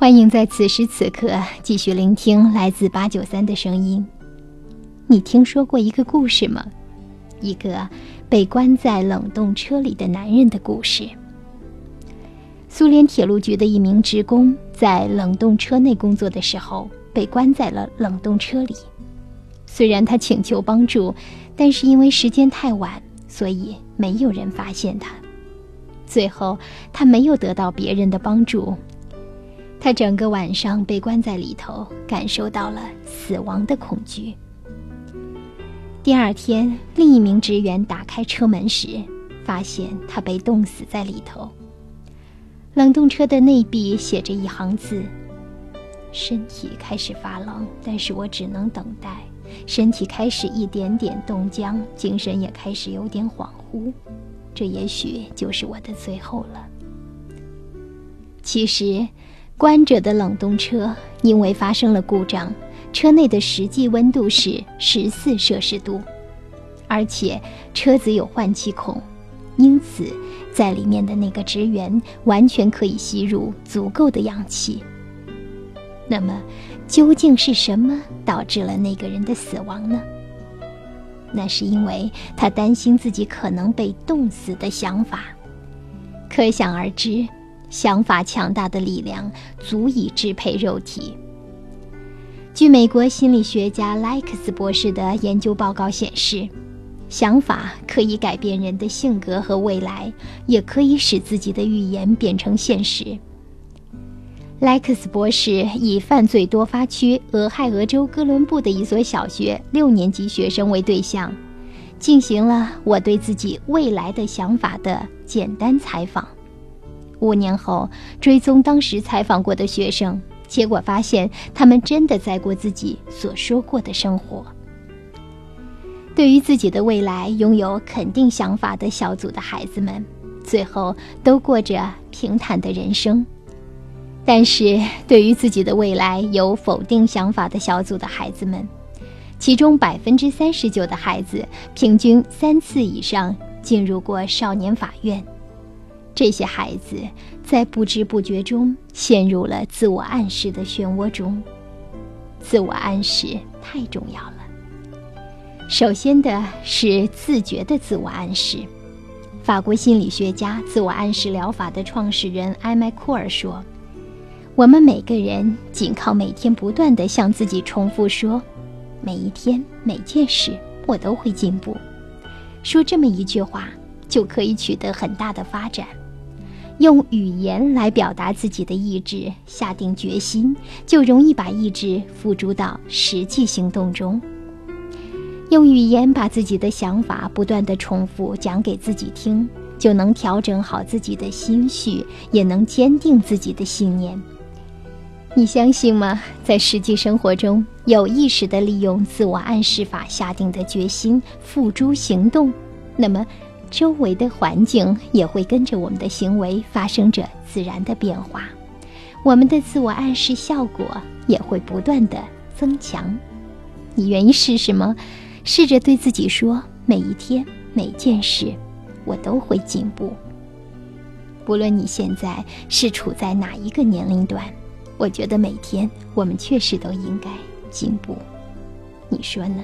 欢迎在此时此刻继续聆听来自八九三的声音。你听说过一个故事吗？一个被关在冷冻车里的男人的故事。苏联铁路局的一名职工在冷冻车内工作的时候，被关在了冷冻车里。虽然他请求帮助，但是因为时间太晚，所以没有人发现他。最后，他没有得到别人的帮助。他整个晚上被关在里头，感受到了死亡的恐惧。第二天，另一名职员打开车门时，发现他被冻死在里头。冷冻车的内壁写着一行字：“身体开始发冷，但是我只能等待。身体开始一点点冻僵，精神也开始有点恍惚。这也许就是我的最后了。”其实。关着的冷冻车因为发生了故障，车内的实际温度是十四摄氏度，而且车子有换气孔，因此在里面的那个职员完全可以吸入足够的氧气。那么，究竟是什么导致了那个人的死亡呢？那是因为他担心自己可能被冻死的想法，可想而知。想法强大的力量足以支配肉体。据美国心理学家莱克斯博士的研究报告显示，想法可以改变人的性格和未来，也可以使自己的预言变成现实。莱克斯博士以犯罪多发区俄亥俄州哥伦布的一所小学六年级学生为对象，进行了我对自己未来的想法的简单采访。五年后，追踪当时采访过的学生，结果发现他们真的在过自己所说过的生活。对于自己的未来拥有肯定想法的小组的孩子们，最后都过着平坦的人生；但是，对于自己的未来有否定想法的小组的孩子们，其中百分之三十九的孩子平均三次以上进入过少年法院。这些孩子在不知不觉中陷入了自我暗示的漩涡中。自我暗示太重要了。首先的是自觉的自我暗示。法国心理学家、自我暗示疗法的创始人埃麦库尔说：“我们每个人仅靠每天不断地向自己重复说，每一天每件事我都会进步。说这么一句话，就可以取得很大的发展。”用语言来表达自己的意志，下定决心，就容易把意志付诸到实际行动中。用语言把自己的想法不断的重复讲给自己听，就能调整好自己的心绪，也能坚定自己的信念。你相信吗？在实际生活中，有意识的利用自我暗示法下定的决心付诸行动，那么。周围的环境也会跟着我们的行为发生着自然的变化，我们的自我暗示效果也会不断的增强。你愿意试试吗？试着对自己说：每一天、每件事，我都会进步。不论你现在是处在哪一个年龄段，我觉得每天我们确实都应该进步。你说呢？